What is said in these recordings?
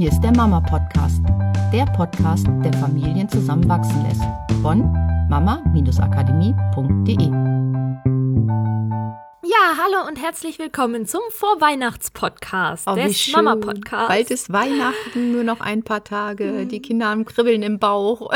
Hier ist der Mama Podcast, der Podcast, der Familien zusammenwachsen lässt. Von mama-akademie.de. Ja, hallo und herzlich willkommen zum Vorweihnachtspodcast Oh, des. Mama Podcast. Bald ist Weihnachten, nur noch ein paar Tage. Die Kinder haben Kribbeln im Bauch.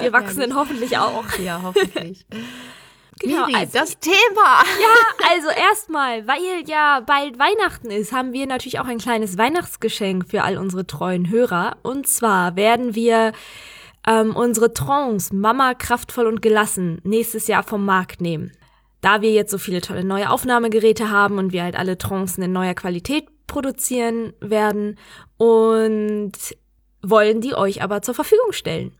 Die Erwachsenen hoffentlich auch. ja, hoffentlich. Genau, also- das Thema. Ja, also erstmal, weil ja bald Weihnachten ist, haben wir natürlich auch ein kleines Weihnachtsgeschenk für all unsere treuen Hörer. Und zwar werden wir ähm, unsere Trance Mama kraftvoll und gelassen nächstes Jahr vom Markt nehmen. Da wir jetzt so viele tolle neue Aufnahmegeräte haben und wir halt alle Trancen in neuer Qualität produzieren werden und wollen die euch aber zur Verfügung stellen.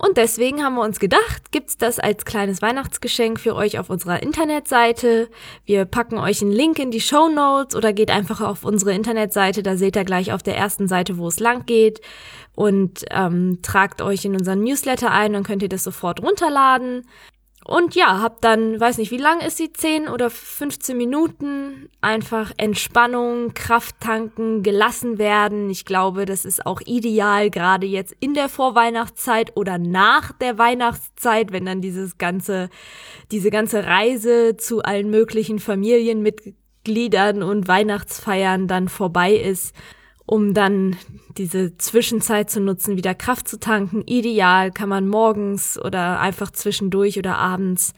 Und deswegen haben wir uns gedacht, gibt's das als kleines Weihnachtsgeschenk für euch auf unserer Internetseite. Wir packen euch einen Link in die Show Notes oder geht einfach auf unsere Internetseite. Da seht ihr gleich auf der ersten Seite, wo es lang geht. Und ähm, tragt euch in unseren Newsletter ein, dann könnt ihr das sofort runterladen. Und ja, habt dann, weiß nicht, wie lang ist sie? 10 oder 15 Minuten. Einfach Entspannung, Kraft tanken, gelassen werden. Ich glaube, das ist auch ideal, gerade jetzt in der Vorweihnachtszeit oder nach der Weihnachtszeit, wenn dann dieses ganze, diese ganze Reise zu allen möglichen Familienmitgliedern und Weihnachtsfeiern dann vorbei ist um dann diese Zwischenzeit zu nutzen, wieder Kraft zu tanken. Ideal kann man morgens oder einfach zwischendurch oder abends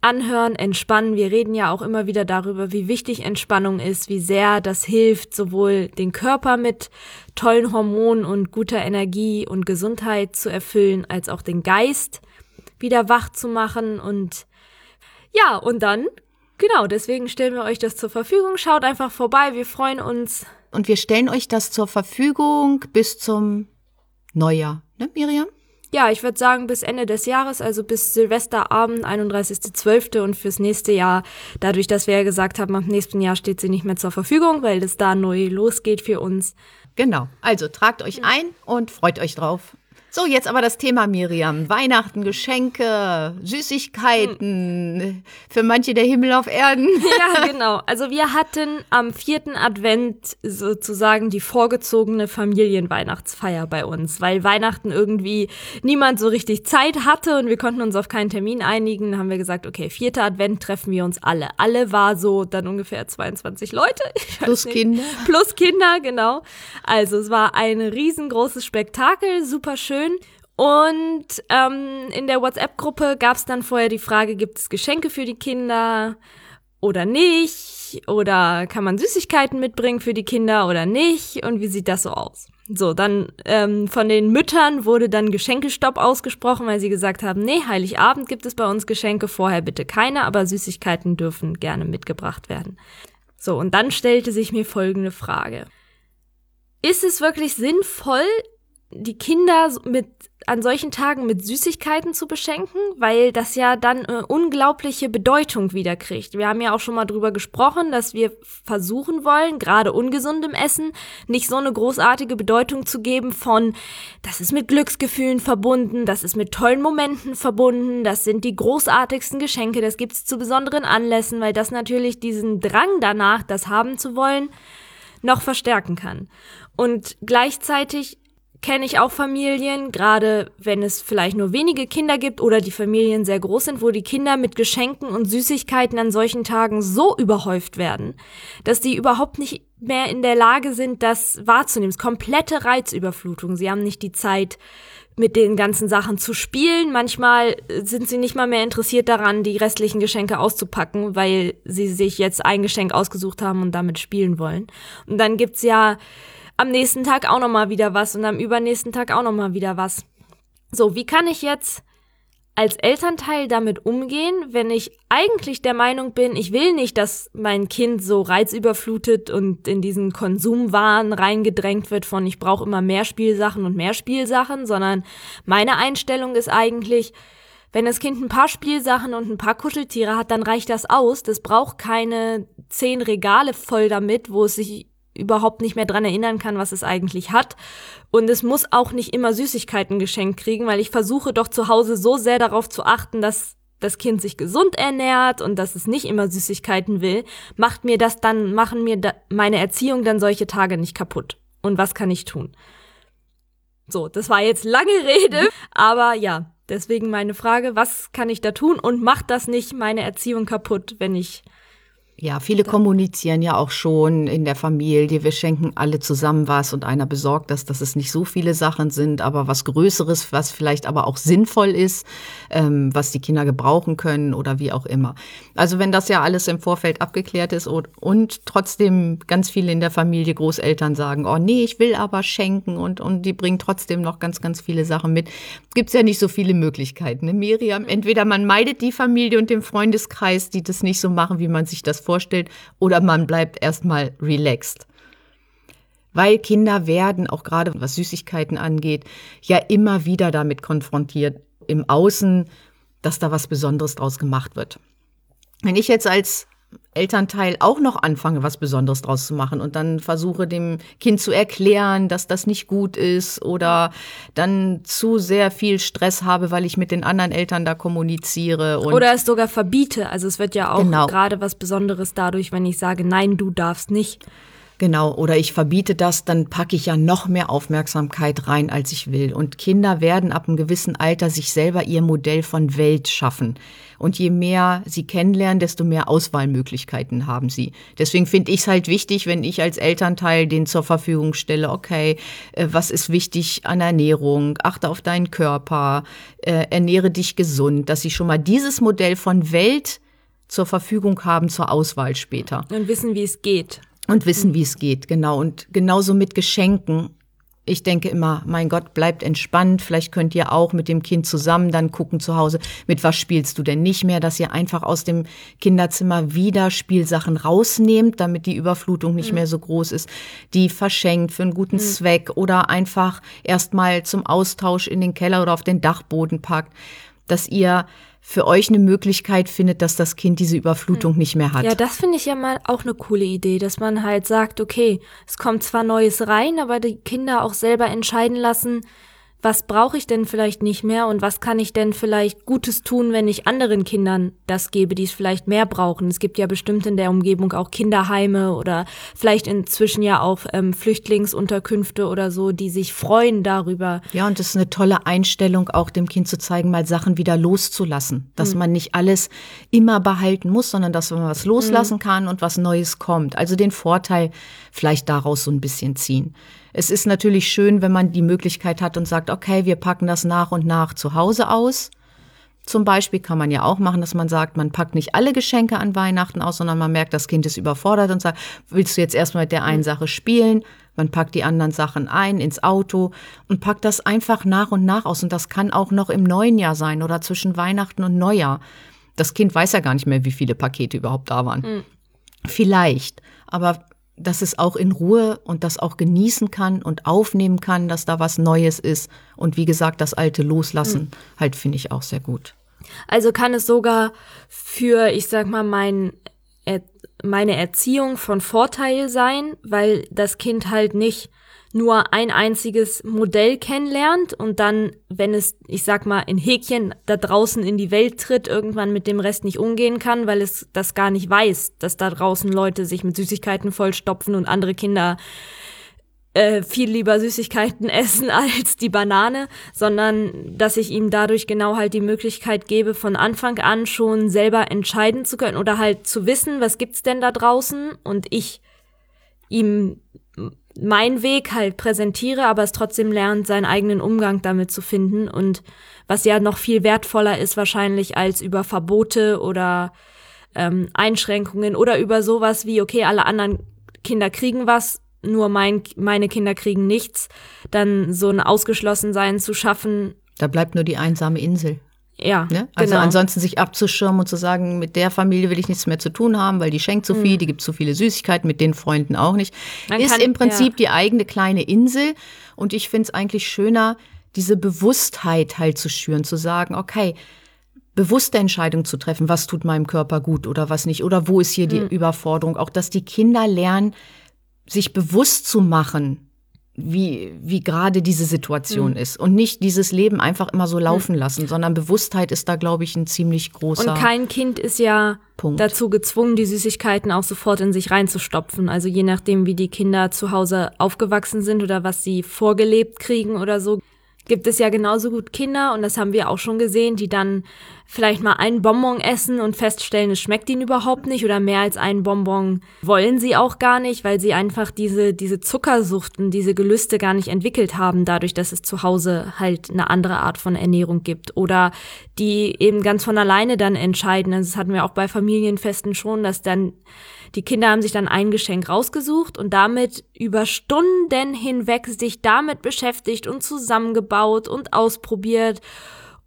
anhören, entspannen. Wir reden ja auch immer wieder darüber, wie wichtig Entspannung ist, wie sehr das hilft, sowohl den Körper mit tollen Hormonen und guter Energie und Gesundheit zu erfüllen, als auch den Geist wieder wach zu machen und ja, und dann, genau, deswegen stellen wir euch das zur Verfügung. Schaut einfach vorbei, wir freuen uns. Und wir stellen euch das zur Verfügung bis zum Neujahr. Ne, Miriam? Ja, ich würde sagen bis Ende des Jahres, also bis Silvesterabend, 31.12. und fürs nächste Jahr, dadurch, dass wir ja gesagt haben, am nächsten Jahr steht sie nicht mehr zur Verfügung, weil es da neu losgeht für uns. Genau. Also tragt euch ein und freut euch drauf. So, jetzt aber das Thema Miriam. Weihnachten, Geschenke, Süßigkeiten. Für manche der Himmel auf Erden. Ja, genau. Also wir hatten am vierten Advent sozusagen die vorgezogene Familienweihnachtsfeier bei uns, weil Weihnachten irgendwie niemand so richtig Zeit hatte und wir konnten uns auf keinen Termin einigen. Dann haben wir gesagt, okay, vierter Advent treffen wir uns alle. Alle war so dann ungefähr 22 Leute. Plus nicht. Kinder. Plus Kinder, genau. Also es war ein riesengroßes Spektakel, super schön. Und ähm, in der WhatsApp-Gruppe gab es dann vorher die Frage, gibt es Geschenke für die Kinder oder nicht? Oder kann man Süßigkeiten mitbringen für die Kinder oder nicht? Und wie sieht das so aus? So, dann ähm, von den Müttern wurde dann Geschenkestopp ausgesprochen, weil sie gesagt haben, nee, Heiligabend gibt es bei uns Geschenke, vorher bitte keine, aber Süßigkeiten dürfen gerne mitgebracht werden. So, und dann stellte sich mir folgende Frage. Ist es wirklich sinnvoll, die Kinder mit an solchen Tagen mit Süßigkeiten zu beschenken, weil das ja dann äh, unglaubliche Bedeutung wieder kriegt. Wir haben ja auch schon mal drüber gesprochen, dass wir versuchen wollen, gerade ungesundem Essen, nicht so eine großartige Bedeutung zu geben von, das ist mit Glücksgefühlen verbunden, das ist mit tollen Momenten verbunden, das sind die großartigsten Geschenke, das gibt's zu besonderen Anlässen, weil das natürlich diesen Drang danach, das haben zu wollen, noch verstärken kann. Und gleichzeitig kenne ich auch Familien, gerade wenn es vielleicht nur wenige Kinder gibt oder die Familien sehr groß sind, wo die Kinder mit Geschenken und Süßigkeiten an solchen Tagen so überhäuft werden, dass die überhaupt nicht mehr in der Lage sind, das wahrzunehmen. Es ist komplette Reizüberflutung. Sie haben nicht die Zeit, mit den ganzen Sachen zu spielen. Manchmal sind sie nicht mal mehr interessiert daran, die restlichen Geschenke auszupacken, weil sie sich jetzt ein Geschenk ausgesucht haben und damit spielen wollen. Und dann gibt's ja am nächsten Tag auch noch mal wieder was und am übernächsten Tag auch noch mal wieder was. So, wie kann ich jetzt als Elternteil damit umgehen, wenn ich eigentlich der Meinung bin, ich will nicht, dass mein Kind so reizüberflutet und in diesen Konsumwahn reingedrängt wird von ich brauche immer mehr Spielsachen und mehr Spielsachen, sondern meine Einstellung ist eigentlich, wenn das Kind ein paar Spielsachen und ein paar Kuscheltiere hat, dann reicht das aus. Das braucht keine zehn Regale voll damit, wo es sich überhaupt nicht mehr dran erinnern kann, was es eigentlich hat. Und es muss auch nicht immer Süßigkeiten geschenkt kriegen, weil ich versuche doch zu Hause so sehr darauf zu achten, dass das Kind sich gesund ernährt und dass es nicht immer Süßigkeiten will, macht mir das dann, machen mir da, meine Erziehung dann solche Tage nicht kaputt. und was kann ich tun? So, das war jetzt lange Rede, aber ja, deswegen meine Frage, was kann ich da tun und macht das nicht meine Erziehung kaputt, wenn ich ja, viele kommunizieren ja auch schon in der Familie. Wir schenken alle zusammen was und einer besorgt das, dass es nicht so viele Sachen sind, aber was Größeres, was vielleicht aber auch sinnvoll ist, ähm, was die Kinder gebrauchen können oder wie auch immer. Also wenn das ja alles im Vorfeld abgeklärt ist und, und trotzdem ganz viele in der Familie, Großeltern sagen, oh nee, ich will aber schenken und, und die bringen trotzdem noch ganz, ganz viele Sachen mit, gibt's ja nicht so viele Möglichkeiten. Ne? Miriam, entweder man meidet die Familie und den Freundeskreis, die das nicht so machen, wie man sich das vorstellt, oder man bleibt erstmal relaxed. Weil Kinder werden, auch gerade was Süßigkeiten angeht, ja immer wieder damit konfrontiert im Außen, dass da was Besonderes draus gemacht wird. Wenn ich jetzt als Elternteil auch noch anfange, was Besonderes draus zu machen und dann versuche dem Kind zu erklären, dass das nicht gut ist oder dann zu sehr viel Stress habe, weil ich mit den anderen Eltern da kommuniziere. oder es sogar verbiete. Also es wird ja auch genau. gerade was Besonderes dadurch, wenn ich sage, nein, du darfst nicht. Genau, oder ich verbiete das, dann packe ich ja noch mehr Aufmerksamkeit rein, als ich will. Und Kinder werden ab einem gewissen Alter sich selber ihr Modell von Welt schaffen. Und je mehr sie kennenlernen, desto mehr Auswahlmöglichkeiten haben sie. Deswegen finde ich es halt wichtig, wenn ich als Elternteil den zur Verfügung stelle, okay, äh, was ist wichtig an Ernährung, achte auf deinen Körper, äh, ernähre dich gesund, dass sie schon mal dieses Modell von Welt zur Verfügung haben zur Auswahl später. Und wissen, wie es geht. Und wissen, wie es geht, genau. Und genauso mit Geschenken. Ich denke immer, mein Gott, bleibt entspannt. Vielleicht könnt ihr auch mit dem Kind zusammen dann gucken zu Hause, mit was spielst du denn nicht mehr, dass ihr einfach aus dem Kinderzimmer wieder Spielsachen rausnehmt, damit die Überflutung nicht mhm. mehr so groß ist, die verschenkt für einen guten mhm. Zweck oder einfach erstmal zum Austausch in den Keller oder auf den Dachboden packt, dass ihr für euch eine Möglichkeit findet, dass das Kind diese Überflutung hm. nicht mehr hat. Ja, das finde ich ja mal auch eine coole Idee, dass man halt sagt, okay, es kommt zwar Neues rein, aber die Kinder auch selber entscheiden lassen, was brauche ich denn vielleicht nicht mehr und was kann ich denn vielleicht Gutes tun, wenn ich anderen Kindern das gebe, die es vielleicht mehr brauchen. Es gibt ja bestimmt in der Umgebung auch Kinderheime oder vielleicht inzwischen ja auch ähm, Flüchtlingsunterkünfte oder so, die sich freuen darüber. Ja, und es ist eine tolle Einstellung, auch dem Kind zu zeigen, mal Sachen wieder loszulassen. Dass mhm. man nicht alles immer behalten muss, sondern dass man was loslassen mhm. kann und was Neues kommt. Also den Vorteil vielleicht daraus so ein bisschen ziehen. Es ist natürlich schön, wenn man die Möglichkeit hat und sagt, okay, wir packen das nach und nach zu Hause aus. Zum Beispiel kann man ja auch machen, dass man sagt, man packt nicht alle Geschenke an Weihnachten aus, sondern man merkt, das Kind ist überfordert und sagt, willst du jetzt erstmal mit der einen Sache spielen? Man packt die anderen Sachen ein ins Auto und packt das einfach nach und nach aus. Und das kann auch noch im neuen Jahr sein oder zwischen Weihnachten und Neujahr. Das Kind weiß ja gar nicht mehr, wie viele Pakete überhaupt da waren. Mhm. Vielleicht. Aber dass es auch in Ruhe und das auch genießen kann und aufnehmen kann, dass da was Neues ist. Und wie gesagt, das Alte loslassen, mhm. halt finde ich auch sehr gut. Also kann es sogar für, ich sag mal, mein, meine Erziehung von Vorteil sein, weil das Kind halt nicht nur ein einziges Modell kennenlernt und dann, wenn es, ich sag mal, in Häkchen da draußen in die Welt tritt, irgendwann mit dem Rest nicht umgehen kann, weil es das gar nicht weiß, dass da draußen Leute sich mit Süßigkeiten vollstopfen und andere Kinder äh, viel lieber Süßigkeiten essen als die Banane, sondern dass ich ihm dadurch genau halt die Möglichkeit gebe, von Anfang an schon selber entscheiden zu können oder halt zu wissen, was gibt's denn da draußen und ich ihm mein Weg halt präsentiere, aber es trotzdem lernt, seinen eigenen Umgang damit zu finden und was ja noch viel wertvoller ist wahrscheinlich als über Verbote oder ähm, Einschränkungen oder über sowas wie, okay, alle anderen Kinder kriegen was, nur mein, meine Kinder kriegen nichts, dann so ein Ausgeschlossensein zu schaffen. Da bleibt nur die einsame Insel. Ja. Ne? Also genau. ansonsten sich abzuschirmen und zu sagen, mit der Familie will ich nichts mehr zu tun haben, weil die schenkt zu viel, mhm. die gibt zu viele Süßigkeiten, mit den Freunden auch nicht. Man ist kann, im Prinzip ja. die eigene kleine Insel. Und ich finde es eigentlich schöner, diese Bewusstheit halt zu schüren, zu sagen, okay, bewusste Entscheidung zu treffen, was tut meinem Körper gut oder was nicht, oder wo ist hier die mhm. Überforderung. Auch dass die Kinder lernen, sich bewusst zu machen, wie, wie gerade diese Situation Mhm. ist. Und nicht dieses Leben einfach immer so laufen lassen, sondern Bewusstheit ist da, glaube ich, ein ziemlich großer. Und kein Kind ist ja Punkt. dazu gezwungen, die Süßigkeiten auch sofort in sich reinzustopfen. Also je nachdem, wie die Kinder zu Hause aufgewachsen sind oder was sie vorgelebt kriegen oder so, gibt es ja genauso gut Kinder, und das haben wir auch schon gesehen, die dann vielleicht mal einen Bonbon essen und feststellen, es schmeckt ihnen überhaupt nicht oder mehr als einen Bonbon wollen sie auch gar nicht, weil sie einfach diese, diese Zuckersucht und diese Gelüste gar nicht entwickelt haben, dadurch, dass es zu Hause halt eine andere Art von Ernährung gibt oder die eben ganz von alleine dann entscheiden. Also das hatten wir auch bei Familienfesten schon, dass dann die Kinder haben sich dann ein Geschenk rausgesucht und damit über Stunden hinweg sich damit beschäftigt und zusammengebaut und ausprobiert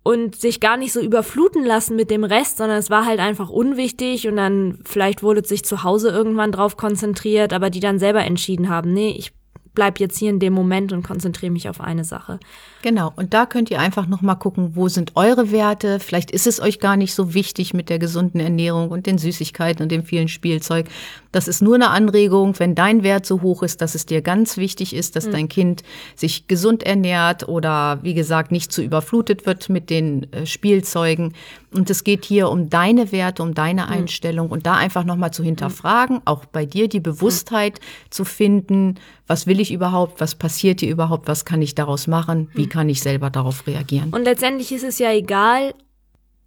und sich gar nicht so überfluten lassen mit dem Rest, sondern es war halt einfach unwichtig und dann vielleicht wurde sich zu Hause irgendwann drauf konzentriert, aber die dann selber entschieden haben, nee, ich bleib jetzt hier in dem Moment und konzentriere mich auf eine Sache. Genau, und da könnt ihr einfach noch mal gucken, wo sind eure Werte? Vielleicht ist es euch gar nicht so wichtig mit der gesunden Ernährung und den Süßigkeiten und dem vielen Spielzeug. Das ist nur eine Anregung, wenn dein Wert so hoch ist, dass es dir ganz wichtig ist, dass dein Kind sich gesund ernährt oder wie gesagt nicht zu überflutet wird mit den äh, Spielzeugen. Und es geht hier um deine Werte, um deine Einstellung und da einfach noch mal zu hinterfragen, auch bei dir die Bewusstheit zu finden, was will ich überhaupt, was passiert hier überhaupt, was kann ich daraus machen, wie kann ich selber darauf reagieren. Und letztendlich ist es ja egal,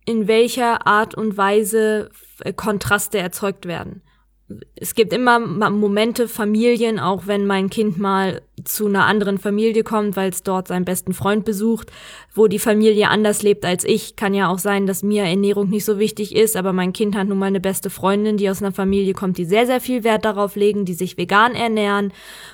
in welcher Art und Weise äh, Kontraste erzeugt werden. Es gibt immer Momente, Familien, auch wenn mein Kind mal zu einer anderen Familie kommt, weil es dort seinen besten Freund besucht, wo die Familie anders lebt als ich. Kann ja auch sein, dass mir Ernährung nicht so wichtig ist, aber mein Kind hat nun mal eine beste Freundin, die aus einer Familie kommt, die sehr, sehr viel Wert darauf legen, die sich vegan ernähren,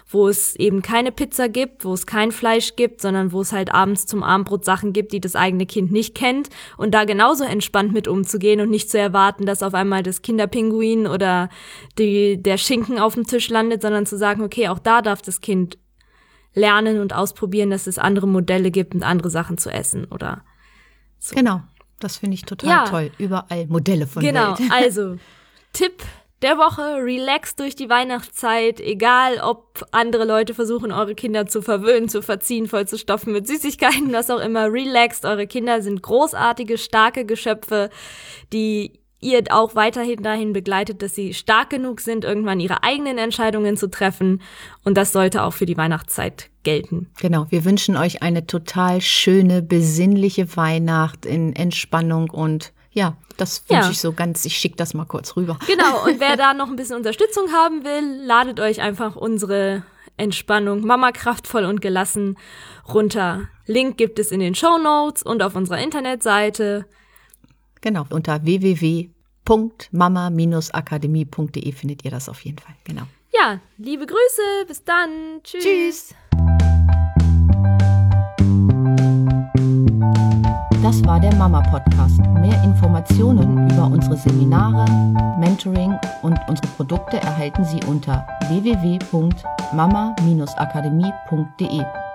wo es eben keine Pizza gibt, wo es kein Fleisch gibt, sondern wo es halt abends zum Abendbrot Sachen gibt, die das eigene Kind nicht kennt und da genauso entspannt mit umzugehen und nicht zu erwarten, dass auf einmal das Kinderpinguin oder die, der Schinken auf dem Tisch landet, sondern zu sagen, okay, auch da darf das Kind lernen und ausprobieren, dass es andere Modelle gibt und andere Sachen zu essen oder Genau, das finde ich total Ja. toll. Überall Modelle von Genau, Welt. also Tipp der Woche, relax durch die Weihnachtszeit, egal ob andere Leute versuchen, eure Kinder zu verwöhnen, zu verziehen, voll zu stopfen mit Süßigkeiten, was auch immer, relaxed. Eure Kinder sind großartige, starke Geschöpfe, die ihr auch weiterhin dahin begleitet, dass sie stark genug sind, irgendwann ihre eigenen Entscheidungen zu treffen. Und das sollte auch für die Weihnachtszeit gelten. Genau, wir wünschen euch eine total schöne, besinnliche Weihnacht in Entspannung und ja, das wünsche Ja. ich so ganz. Ich schicke das mal kurz rüber. Genau, und wer da noch ein bisschen Unterstützung haben will, ladet euch einfach unsere Entspannung Mama kraftvoll und gelassen runter. Link gibt es in den Show Notes und auf unserer Internetseite. Genau, unter www.mama-akademie.de findet ihr das auf jeden Fall. Genau. Ja, liebe Grüße, bis dann. Tschüss. Tschüss. Das war der Mama Podcast. Mehr Informationen über unsere Seminare, Mentoring und unsere Produkte erhalten Sie unter www.mama-akademie.de.